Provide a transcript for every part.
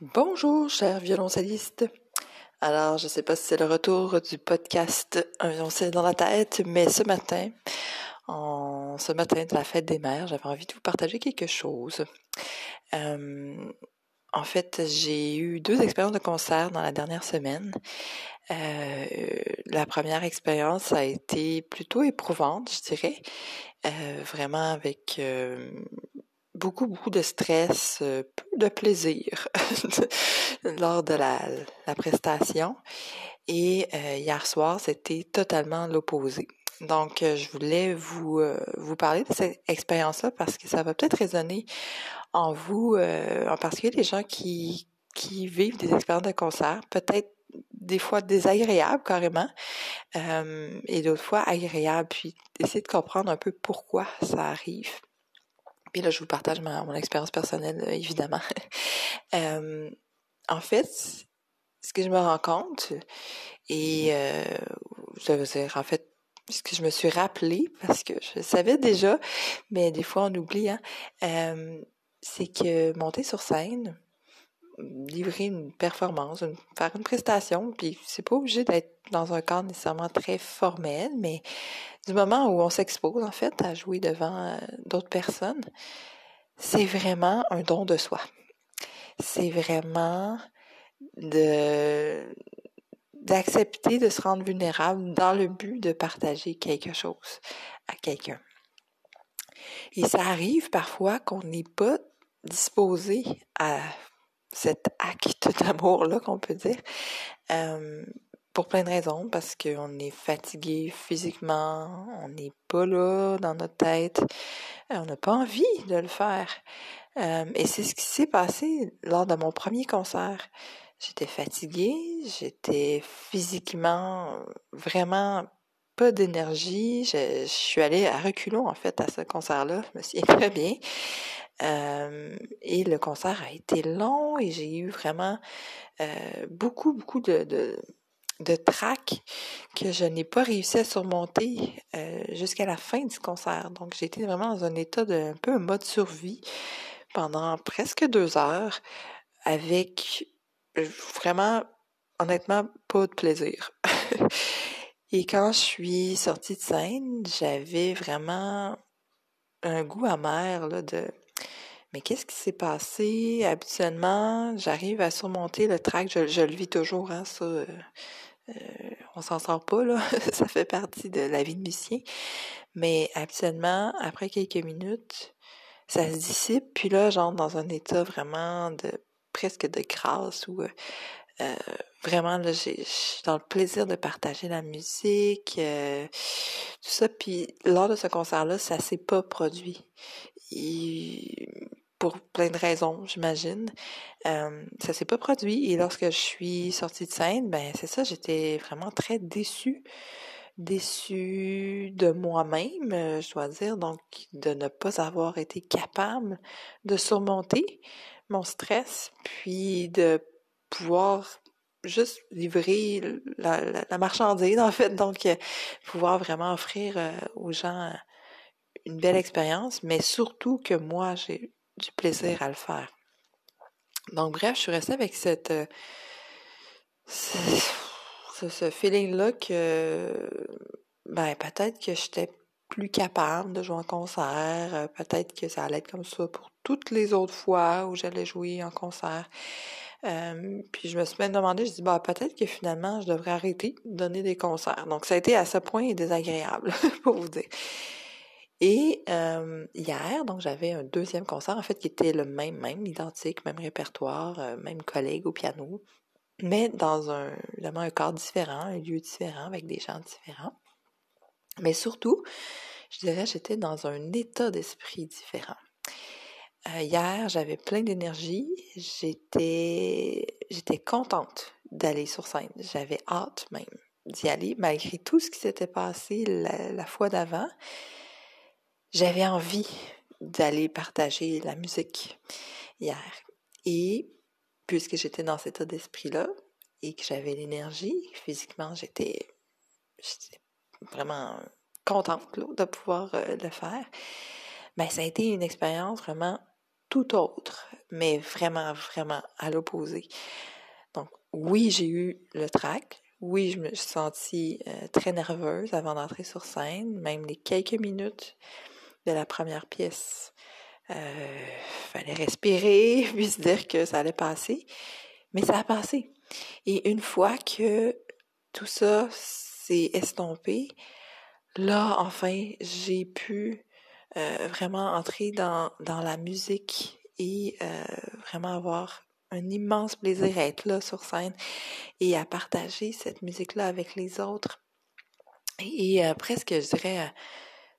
Bonjour, chers violoncellistes. Alors, je ne sais pas si c'est le retour du podcast Un violoncelle dans la tête, mais ce matin, en ce matin de la fête des mères, j'avais envie de vous partager quelque chose. Euh, en fait, j'ai eu deux expériences de concert dans la dernière semaine. Euh, la première expérience a été plutôt éprouvante, je dirais, euh, vraiment avec beaucoup, beaucoup de stress, euh, peu de plaisir lors de la, la, prestation. Et euh, hier soir, c'était totalement l'opposé. Donc, euh, je voulais vous, vous parler de cette expérience-là parce que ça va peut-être résonner en vous, en particulier les gens qui, qui vivent des expériences de concert, peut-être des fois désagréables carrément, euh, et d'autres fois agréables, puis essayer de comprendre un peu pourquoi ça arrive. Puis là, je vous partage ma, mon expérience personnelle, évidemment. euh, en fait, ce que je me rends compte, et euh, je veux dire, en fait, ce que je me suis rappelé, parce que je savais déjà, mais des fois on oublie, hein, euh, c'est que monter sur scène, livrer une performance, faire une prestation, puis c'est pas obligé d'être dans un cadre nécessairement très formel, mais du moment où on s'expose en fait à jouer devant euh, d'autres personnes, c'est vraiment un don de soi. C'est vraiment de d'accepter de se rendre vulnérable dans le but de partager quelque chose à quelqu'un. Et ça arrive parfois qu'on n'est pas disposé à cet acte d'amour-là qu'on peut dire, euh, pour plein de raisons, parce qu'on est fatigué physiquement, on n'est pas là dans notre tête, euh, on n'a pas envie de le faire. Euh, et c'est ce qui s'est passé lors de mon premier concert. J'étais fatiguée, j'étais physiquement vraiment pas d'énergie. Je, suis allée à reculons, en fait, à ce concert-là. Je me suis très bien. Euh, et le concert a été long et j'ai eu vraiment euh, beaucoup, beaucoup de, de, de trac que je n'ai pas réussi à surmonter euh, jusqu'à la fin du concert. Donc, j'ai été vraiment dans un état de un peu un mode survie pendant presque deux heures avec vraiment, honnêtement, pas de plaisir. Et quand je suis sortie de scène, j'avais vraiment un goût amer là, de mais qu'est-ce qui s'est passé? Habituellement, j'arrive à surmonter le trac, je, le vis toujours, hein, ça. Euh, euh, on s'en sort pas, là. ça fait partie de la vie de musicien. Mais habituellement, après quelques minutes, ça se dissipe, puis là, j'entre dans un état vraiment de presque de grâce où vraiment là, je suis dans le plaisir de partager la musique, euh, tout ça. Puis lors de ce concert-là, ça s'est pas produit. Pour plein de raisons, j'imagine. Euh, ça s'est pas produit et lorsque je suis sortie de scène, ben c'est ça, j'étais vraiment très déçue. Déçue de moi-même, je dois dire, donc de ne pas avoir été capable de surmonter mon stress, puis de pouvoir juste livrer la, la, la, marchandise, en fait, donc pouvoir vraiment offrir aux gens une belle expérience, mais surtout que moi, j'ai du plaisir à le faire. Donc, bref, je suis restée avec cette, euh, ce, ce feeling-là que, ben, peut-être que j'étais plus capable de jouer en concert, euh, peut-être que ça allait être comme ça pour toutes les autres fois où j'allais jouer en concert. Euh, puis je me suis même demandé, je dis bah peut-être que finalement je devrais arrêter de donner des concerts. Donc ça a été à ce point désagréable pour vous dire. Et euh, hier, donc j'avais un deuxième concert, en fait, qui était le même, même, identique, même répertoire, euh, même collègue au piano, mais dans un, évidemment, un différent, un lieu différent, avec des gens différents. Mais surtout, je dirais, j'étais dans un état d'esprit différent. Euh, hier, j'avais plein d'énergie, j'étais, contente d'aller sur scène, j'avais hâte même d'y aller, malgré tout ce qui s'était passé la, fois d'avant j'avais envie d'aller partager la musique hier. Et puisque j'étais dans cet état d'esprit-là et que j'avais l'énergie, physiquement, j'étais vraiment contente de pouvoir euh, le faire. Mais ben, ça a été une expérience vraiment tout autre. mais vraiment, vraiment à l'opposé. Donc, oui, j'ai eu le trac. Oui, je me suis sentie euh, très nerveuse avant d'entrer sur scène, même les quelques minutes de la première pièce. Euh, fallait respirer, puis se dire que ça allait passer. Mais ça a passé. Et une fois que tout ça s'est estompé, là, enfin, j'ai pu euh, vraiment entrer dans, dans la musique et euh, vraiment avoir un immense plaisir à être là sur scène et à partager cette musique-là avec les autres. Et, euh, presque, je dirais, un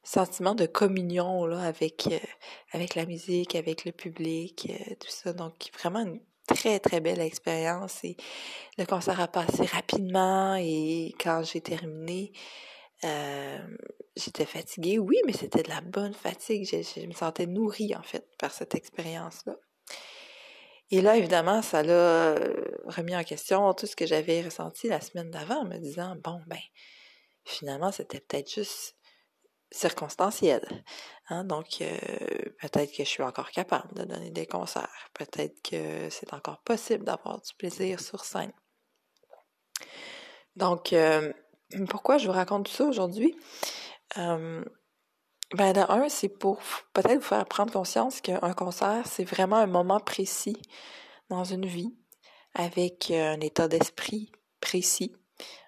sentiment de communion là, avec, avec la musique, avec le public, tout ça. Donc, vraiment une très, très belle expérience. Et le concert a passé rapidement et quand j'ai terminé, euh, j'étais fatiguée, oui, mais c'était de la bonne fatigue. Je, me sentais nourrie, en fait, par cette expérience-là. Et là, évidemment, ça l'a euh, remis en question tout ce que j'avais ressenti la semaine d'avant, me disant, bon, ben, finalement, c'était peut-être juste circonstanciel. Hein? Donc, euh, peut-être que je suis encore capable de donner des concerts. Peut-être que c'est encore possible d'avoir du plaisir sur scène. Donc, pourquoi je vous raconte tout ça aujourd'hui? Euh, ben, de un, c'est pour peut-être vous faire prendre conscience qu'un concert, c'est vraiment un moment précis dans une vie, avec un état d'esprit précis,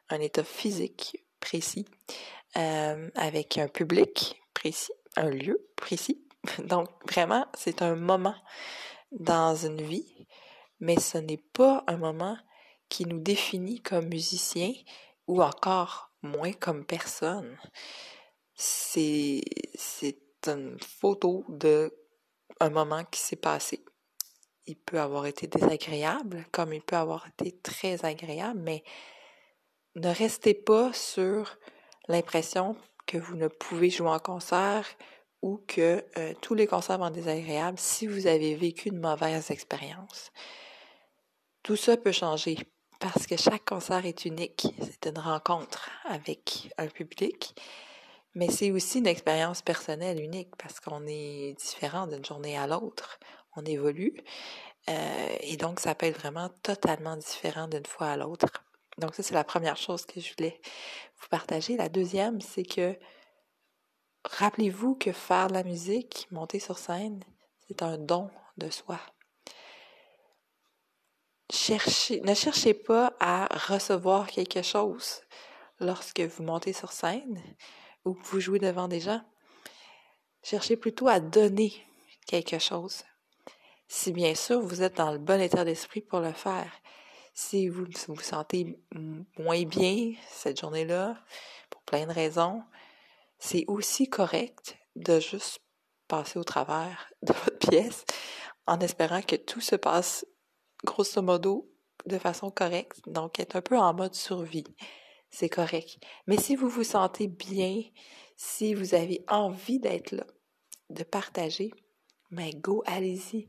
un état physique précis, euh, avec un public précis, un lieu précis. Donc, vraiment, c'est un moment dans une vie, mais ce n'est pas un moment qui nous définit comme musiciens ou encore moins comme personne. C'est, c'est une photo de un moment qui s'est passé. Il peut avoir été désagréable, comme il peut avoir été très agréable, mais ne restez pas sur l'impression que vous ne pouvez jouer en concert ou que euh, tous les concerts vont désagréables si vous avez vécu une mauvaise expérience. Tout ça peut changer parce que chaque concert est unique. C'est une rencontre avec un public, mais c'est aussi une expérience personnelle unique parce qu'on est différent d'une journée à l'autre. On évolue. Euh, et donc, ça peut être vraiment totalement différent d'une fois à l'autre. Donc, ça, c'est la première chose que je voulais vous partager. La deuxième, c'est que rappelez-vous que faire de la musique, monter sur scène, c'est un don de soi cherchez, ne cherchez pas à recevoir quelque chose lorsque vous montez sur scène ou que vous jouez devant des gens. Cherchez plutôt à donner quelque chose. Si bien sûr vous êtes dans le bon état d'esprit pour le faire. Si vous vous sentez moins bien cette journée-là, pour plein de raisons, c'est aussi correct de juste passer au travers de votre pièce en espérant que tout se passe grosso modo, de façon correcte, donc être un peu en mode survie. C'est correct. Mais si vous vous sentez bien, si vous avez envie d'être là, de partager, mais ben go, allez-y.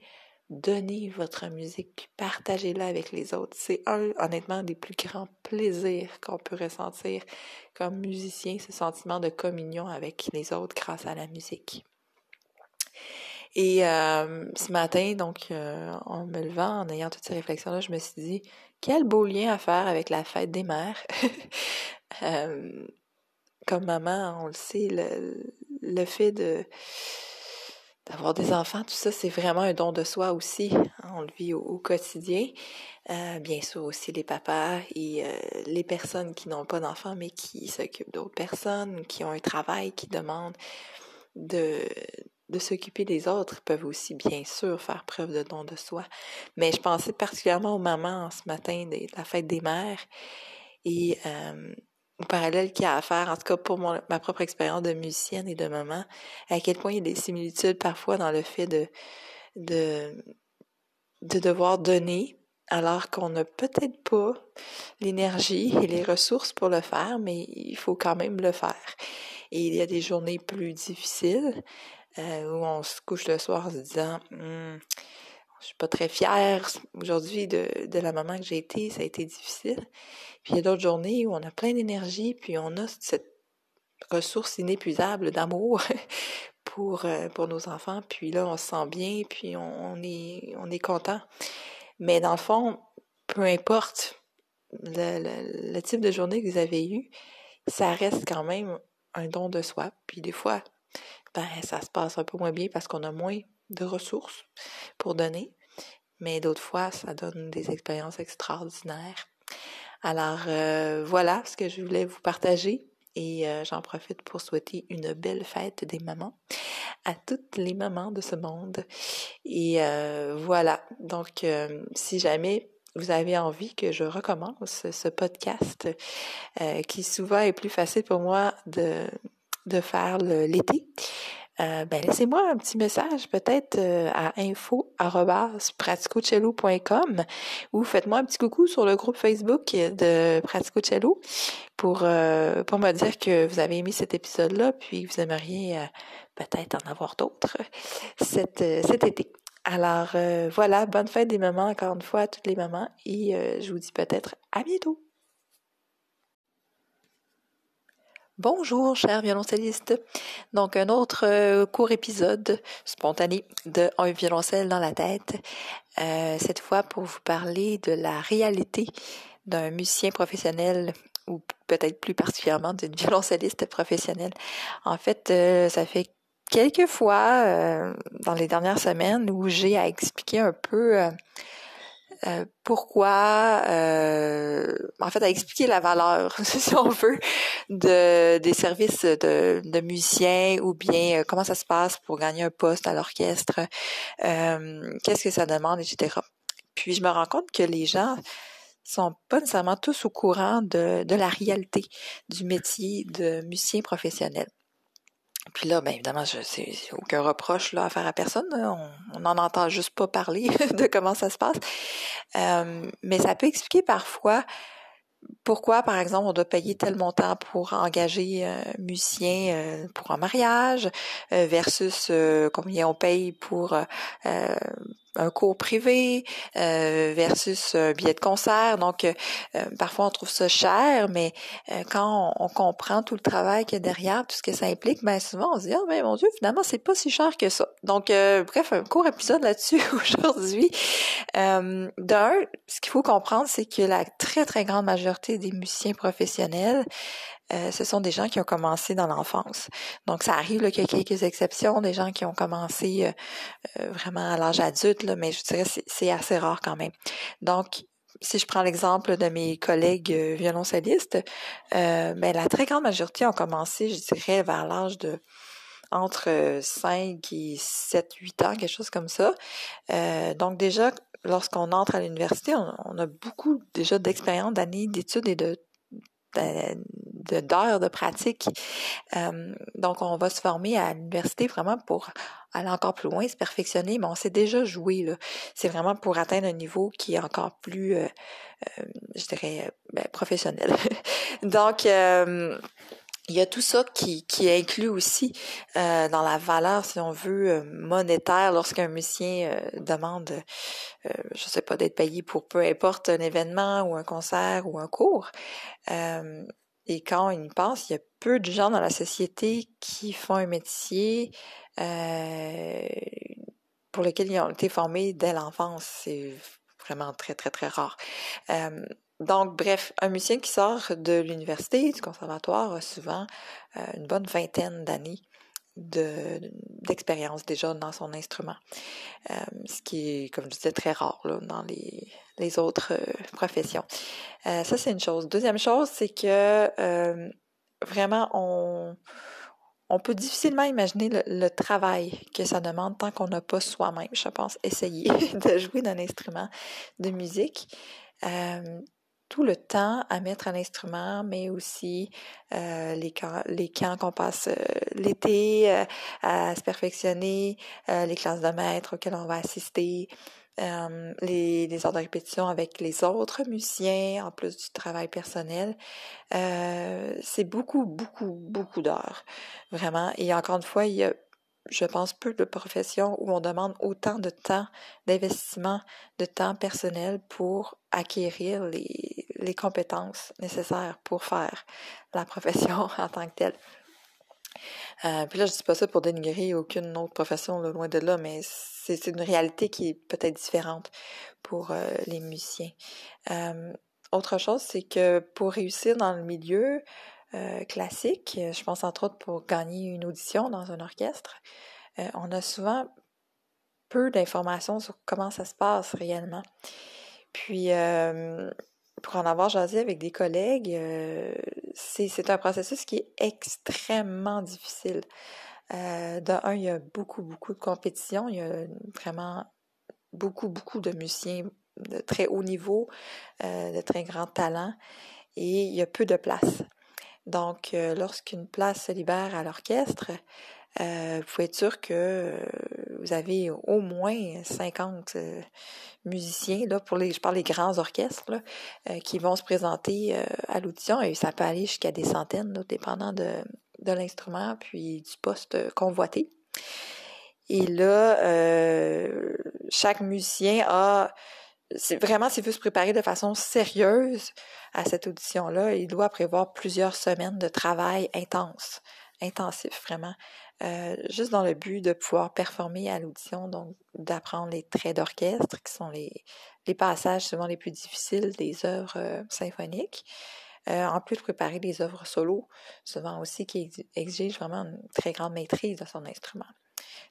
Donnez votre musique, partagez-la avec les autres. C'est un, honnêtement, des plus grands plaisirs qu'on peut ressentir comme musicien, ce sentiment de communion avec les autres grâce à la musique. Et euh, ce matin, donc, euh, en me levant, en ayant toutes ces réflexions-là, je me suis dit, quel beau lien à faire avec la fête des mères. euh, comme maman, on le sait, le, le fait de d'avoir des enfants, tout ça, c'est vraiment un don de soi aussi. Hein, on le vit au, quotidien. Bien sûr aussi les papas et les personnes qui n'ont pas d'enfants mais qui s'occupent d'autres personnes, qui ont un travail qui demande de de s'occuper des autres peuvent aussi bien sûr faire preuve de don de soi. Mais je pensais particulièrement aux mamans ce matin de la fête des mères et au parallèle qu'il y a à faire, en tout cas pour mon, ma propre expérience de musicienne et de maman, à quel point il y a des similitudes parfois dans le fait de, de, de devoir donner alors qu'on n'a peut-être pas l'énergie et les ressources pour le faire, mais il faut quand même le faire. Et il y a des journées plus difficiles, euh, où on se couche le soir en se disant hum, je suis pas très fière aujourd'hui de, de la maman que j'ai été, ça a été difficile. Puis il y a d'autres journées où on a plein d'énergie, puis on a cette ressource inépuisable d'amour pour, euh, pour nos enfants, puis là, on se sent bien, puis on, on est, on est content. Mais dans le fond, peu importe le, le, le, type de journée que vous avez eu, ça reste quand même un don de soi. Puis des fois, ça se passe un peu moins bien parce qu'on a moins de ressources pour donner. Mais d'autres fois, ça donne des expériences extraordinaires. Alors euh, voilà ce que je voulais vous partager et euh, j'en profite pour souhaiter une belle fête des mamans à toutes les mamans de ce monde. Et euh, voilà, donc si jamais vous avez envie que je recommence ce podcast, qui souvent est plus facile pour moi de, de faire l'été, euh, ben laissez-moi un petit message peut-être euh, à info@praticocello.com ou faites-moi un petit coucou sur le groupe Facebook de Praticocello pour euh, pour me dire que vous avez aimé cet épisode-là puis vous aimeriez peut-être en avoir d'autres cet, cet été. Alors voilà, bonne fête des mamans encore une fois à toutes les mamans et je vous dis peut-être à bientôt. Bonjour, chers violoncellistes. Donc, un autre euh, court épisode spontané de Un violoncelle dans la tête. Euh, cette fois pour vous parler de la réalité d'un musicien professionnel ou peut-être plus particulièrement d'une violoncelliste professionnelle. En fait, euh, ça fait quelques fois dans les dernières semaines où j'ai à expliquer un peu euh, pourquoi, euh, en fait, à expliquer la valeur, si on veut, de des services de, de musiciens ou bien euh, comment ça se passe pour gagner un poste à l'orchestre, qu'est-ce que ça demande, etc. Puis je me rends compte que les gens sont pas nécessairement tous au courant de, de la réalité du métier de musicien professionnel. Puis là, bien évidemment, je c'est aucun reproche à faire à personne. On n'en entend juste pas parler de comment ça se passe. Euh, mais ça peut expliquer parfois pourquoi, par exemple, on doit payer tel montant pour engager un musicien euh, pour un mariage euh, versus combien on paye pour un cours privé euh, versus un billet de concert. Donc, euh, parfois, on trouve ça cher, mais euh, quand on, comprend tout le travail qu'il y a derrière, tout ce que ça implique, ben souvent, on se dit, oh, mais mon Dieu, finalement, c'est pas si cher que ça. Donc, bref, un court épisode là-dessus aujourd'hui. D'un, ce qu'il faut comprendre, c'est que la très, très grande majorité des musiciens professionnels euh, ce sont des gens qui ont commencé dans l'enfance. Donc, ça arrive qu'il y a quelques exceptions, des gens qui ont commencé euh, euh, vraiment à l'âge adulte, là, mais je dirais c'est assez rare quand même. Donc, si je prends l'exemple de mes collègues violoncellistes, ben, la très grande majorité ont commencé, je dirais, vers l'âge de entre 5 et 7, 8 ans, quelque chose comme ça. donc déjà, lorsqu'on entre à l'université, on, on, a beaucoup déjà d'expérience, d'années d'études et de d'heures de, pratique. Euh, donc, on va se former à l'université vraiment pour aller encore plus loin, se perfectionner, mais on s'est déjà joué. C'est vraiment pour atteindre un niveau qui est encore plus, euh, euh, je dirais, ben, professionnel. donc, il y a tout ça qui, qui inclut aussi euh, dans la valeur, si on veut, euh, monétaire lorsqu'un musicien euh, demande, euh, je sais pas, d'être payé pour peu importe un événement ou un concert ou un cours. Euh, et quand on y pense, il y a peu de gens dans la société qui font un métier pour lequel ils ont été formés dès l'enfance. C'est vraiment très, très, très rare. Donc, bref, un musicien qui sort de l'université, du conservatoire, a souvent euh, une bonne vingtaine d'années d'expérience déjà dans son instrument. Euh, ce qui est, comme je disais, très rare là, dans les, les autres euh, professions. Ça, c'est une chose. Deuxième chose, c'est que vraiment, on, on peut difficilement imaginer le, travail que ça demande tant qu'on n'a pas soi-même, je pense, essayé de jouer d'un instrument de musique. Tout le temps à mettre un instrument, mais aussi euh, les camps, les camps qu'on passe euh, l'été euh, à se perfectionner, euh, les classes de maître auxquelles on va assister, les, les heures de répétition avec les autres musiciens, en plus du travail personnel. c'est beaucoup, beaucoup, beaucoup d'heures, vraiment. Et encore une fois, il y a je pense, peu de professions où on demande autant de temps, d'investissement, de temps personnel pour acquérir les, compétences nécessaires pour faire la profession en tant que telle. Euh, puis là, je dis pas ça pour dénigrer aucune autre profession, loin de là, mais c'est une réalité qui est peut-être différente pour euh, les musiciens. Euh, autre chose, c'est que pour réussir dans le milieu classique, je pense entre autres pour gagner une audition dans un orchestre, on a souvent peu d'informations sur comment ça se passe réellement. Puis, pour en avoir jasé avec des collègues, euh, c'est un processus qui est extrêmement difficile. Euh, il y a beaucoup, beaucoup de compétition. Il y a vraiment beaucoup, beaucoup de musiciens de très haut niveau, euh, de très grand talent, et il y a peu de place. Donc, lorsqu'une place se libère à l'orchestre, euh, vous pouvez être sûr que euh, vous avez au moins 50 euh, musiciens, là, pour les, je parle des grands orchestres, qui vont se présenter à l'audition et ça peut aller jusqu'à des centaines, dépendant de, de l'instrument puis du poste convoité. Et là, chaque musicien a vraiment s'il veut se préparer de façon sérieuse à cette audition-là, il doit prévoir plusieurs semaines de travail intense, intensif vraiment, euh, juste dans le but de pouvoir performer à l'audition, donc d'apprendre les traits d'orchestre, qui sont les, les passages souvent les plus difficiles des œuvres euh, symphoniques. Euh, en plus de préparer des œuvres solo, souvent aussi qui exigent vraiment une très grande maîtrise de son instrument.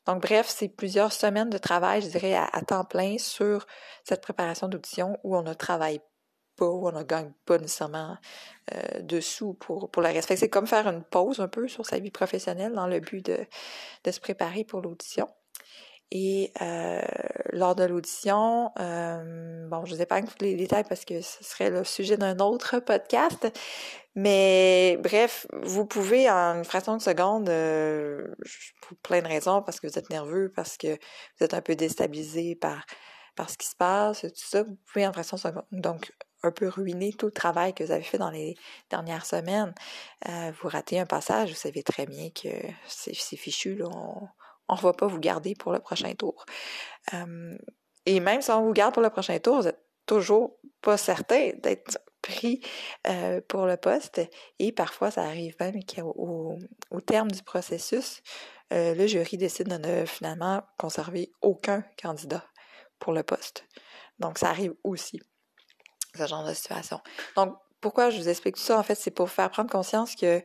Donc, bref, c'est plusieurs semaines de travail, je dirais, à, temps plein sur cette préparation d'audition où on ne travaille pas, on ne gagne pas nécessairement euh, de sous pour, pour le reste. C'est comme faire une pause un peu sur sa vie professionnelle dans le but de se préparer pour l'audition. Et euh, lors de l'audition, euh, bon, je ne sais pas tous les détails parce que ce serait le sujet d'un autre podcast, mais bref, vous pouvez en une fraction de seconde, euh, pour plein de raisons, parce que vous êtes nerveux, parce que vous êtes un peu déstabilisé par par ce qui se passe, tout ça, vous pouvez en fraction de seconde, donc un peu ruiner tout le travail que vous avez fait dans les dernières semaines. Vous ratez un passage, vous savez très bien que c'est fichu, là, on ne va pas vous garder pour le prochain tour. Et même si on vous garde pour le prochain tour, vous n'êtes toujours pas certain d'être pris pour le poste. Et parfois, ça arrive même qu'au au terme du processus, le jury décide de ne finalement conserver aucun candidat pour le poste. Donc, ça arrive aussi ce genre de situation. Donc, pourquoi je vous explique tout ça? En fait, c'est pour faire prendre conscience que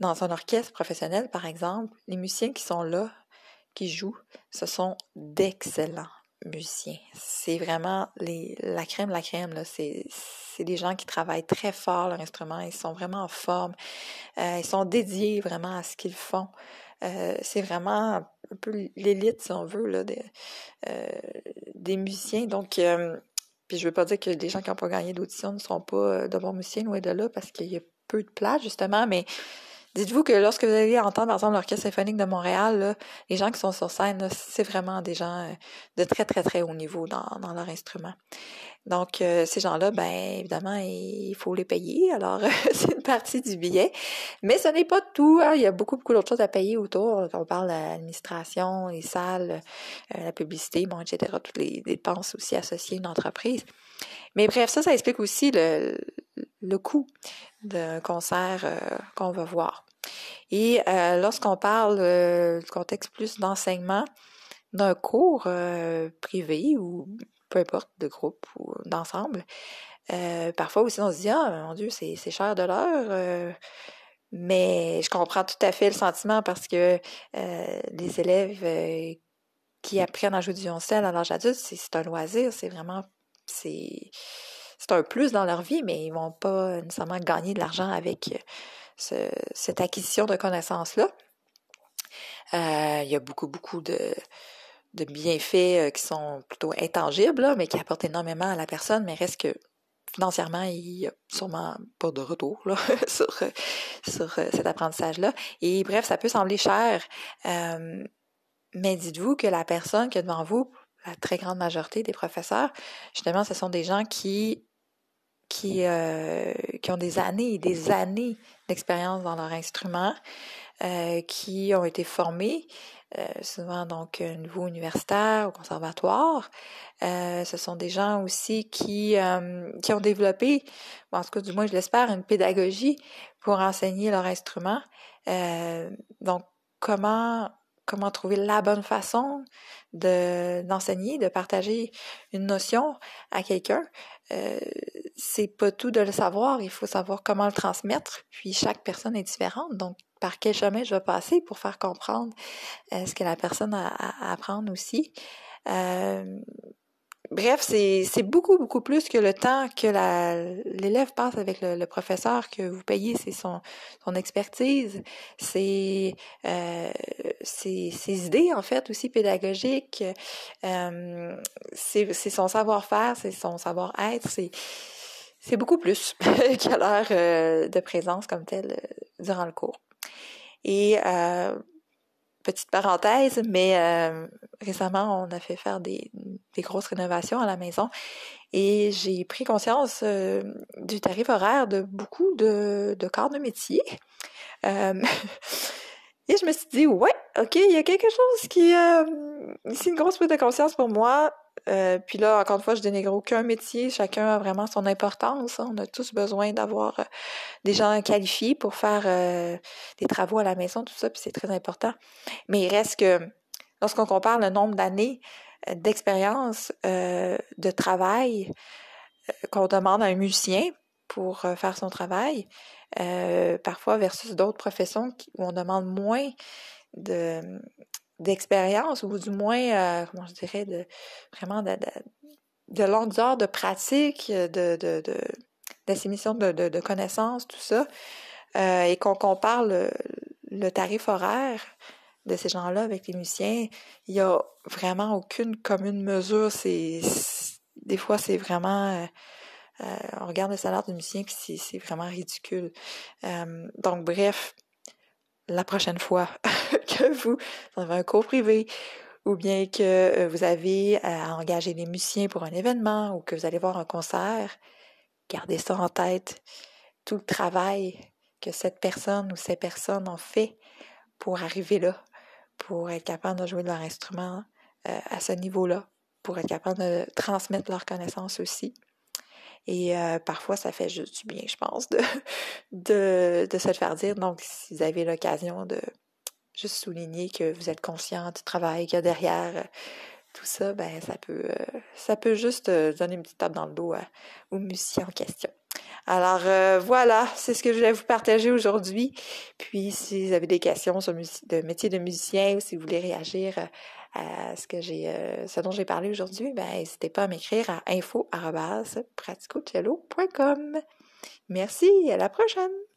dans un orchestre professionnel, par exemple, les musiciens qui sont là, qui jouent, ce sont d'excellents musiciens. C'est vraiment les, la crème, la crème. Là. C'est, c'est des gens qui travaillent très fort leur instrument. Ils sont vraiment en forme. Euh, ils sont dédiés vraiment à ce qu'ils font. Euh, c'est vraiment un peu l'élite, si on veut, là, des, euh, des musiciens. Donc, puis je veux pas dire que les gens qui n'ont pas gagné d'audition ne sont pas de bons musiciens, loin de là, parce qu'il y a peu de place, justement, mais dites-vous que lorsque vous allez entendre, par exemple, l'Orchestre symphonique de Montréal, les gens qui sont sur scène, c'est vraiment des gens euh, de très, très, très haut niveau dans, leur instrument. Donc, euh, ces gens-là, ben évidemment, il faut les payer. Alors, c'est une partie du billet. Mais ce n'est pas tout. Hein. Il y a beaucoup, beaucoup d'autres choses à payer autour. On parle de l'administration, les salles, euh, la publicité, bon, etc. Toutes les dépenses aussi associées à une entreprise. Mais bref, ça, ça explique aussi le, le coût d'un concert qu'on va voir. Et lorsqu'on parle du contexte plus d'enseignement, d'un cours privé ou peu importe, de groupe ou d'ensemble. Euh, parfois aussi, on se dit, ah, mon Dieu, c'est cher de l'heure. Euh, mais je comprends tout à fait le sentiment parce que euh, les élèves qui apprennent à jouer du violoncelle à l'âge adulte, c'est un loisir, c'est vraiment, c'est un plus dans leur vie, mais ils vont pas nécessairement gagner de l'argent avec cette acquisition de connaissances-là. il y a beaucoup, beaucoup de, de bienfaits euh, qui sont plutôt intangibles, mais qui apportent énormément à la personne, mais reste que financièrement, il n'y a sûrement pas de retour là, sur, euh, sur euh, cet apprentissage-là. Et bref, ça peut sembler cher, mais dites-vous que la personne qui est devant vous, la très grande majorité des professeurs, justement, ce sont des gens qui qui, qui ont des années et des années d'expérience dans leur instrument, qui ont été formés euh, souvent donc niveau universitaire, au conservatoire. Euh, ce sont des gens aussi qui, qui ont développé, en tout cas du moins je l'espère, une pédagogie pour enseigner leur instrument. donc comment comment trouver la bonne façon de d'enseigner, de partager une notion à quelqu'un. Euh, c'est pas tout de le savoir, il faut savoir comment le transmettre. Puis chaque personne est différente, donc par quel chemin je vais passer pour faire comprendre euh, ce que la personne a à apprendre aussi. Euh, Bref, c'est beaucoup, beaucoup plus que le temps que l'élève passe avec le, professeur que vous payez, c'est son, son expertise, c'est euh, ses, idées, en fait, aussi pédagogiques, euh, c'est son savoir-faire, c'est son savoir-être, c'est c'est beaucoup plus qu'à l'heure euh, de présence comme telle euh, durant le cours. Et euh, petite parenthèse, mais euh, récemment, on a fait faire des, grosses rénovations à la maison et j'ai pris conscience euh, du tarif horaire de beaucoup de, corps de métier. Euh, et je me suis dit, ouais, ok, il y a quelque chose qui... ici, une grosse prise de conscience pour moi. Euh, puis là, encore une fois, je dénigre aucun métier. Chacun a vraiment son importance. On a tous besoin d'avoir euh, des gens qualifiés pour faire euh, des travaux à la maison, tout ça, puis c'est très important. Mais il reste que lorsqu'on compare le nombre d'années d'expérience de travail qu'on demande à un musicien pour faire son travail, parfois versus d'autres professions où on demande moins de d'expérience ou du moins, euh, comment je dirais, de vraiment de, de, de longues heures de pratique, de, de, de de, de, de, connaissances, tout ça, euh, et qu'on compare le, tarif horaire de ces gens-là avec les musiciens, il y a vraiment aucune commune mesure. C'est des fois c'est vraiment euh, euh on regarde le salaire du musicien puis c'est vraiment ridicule. Euh, donc bref, la prochaine fois que vous avez un cours privé ou bien que vous avez à engager des musiciens pour un événement ou que vous allez voir un concert, gardez ça en tête. Tout le travail que cette personne ou ces personnes ont fait pour arriver là, pour être capable de jouer de leur instrument euh, à ce niveau-là, pour être capable de transmettre leurs connaissances aussi. Et euh, parfois, ça fait juste du bien, je pense, de, de, se le faire dire. Donc, si vous avez l'occasion de juste souligner que vous êtes conscient du travail qu'il y a derrière euh, tout ça, ben ça peut ça peut juste donner une petite tape dans le dos au musicien en question. Alors voilà, c'est ce que je voulais vous partager aujourd'hui. Puis si vous avez des questions sur le métier de musicien ou si vous voulez réagir à ce que j'ai, euh, ce dont j'ai parlé aujourd'hui, ben, n'hésitez pas à m'écrire à info.praticocello.com. Merci, à la prochaine!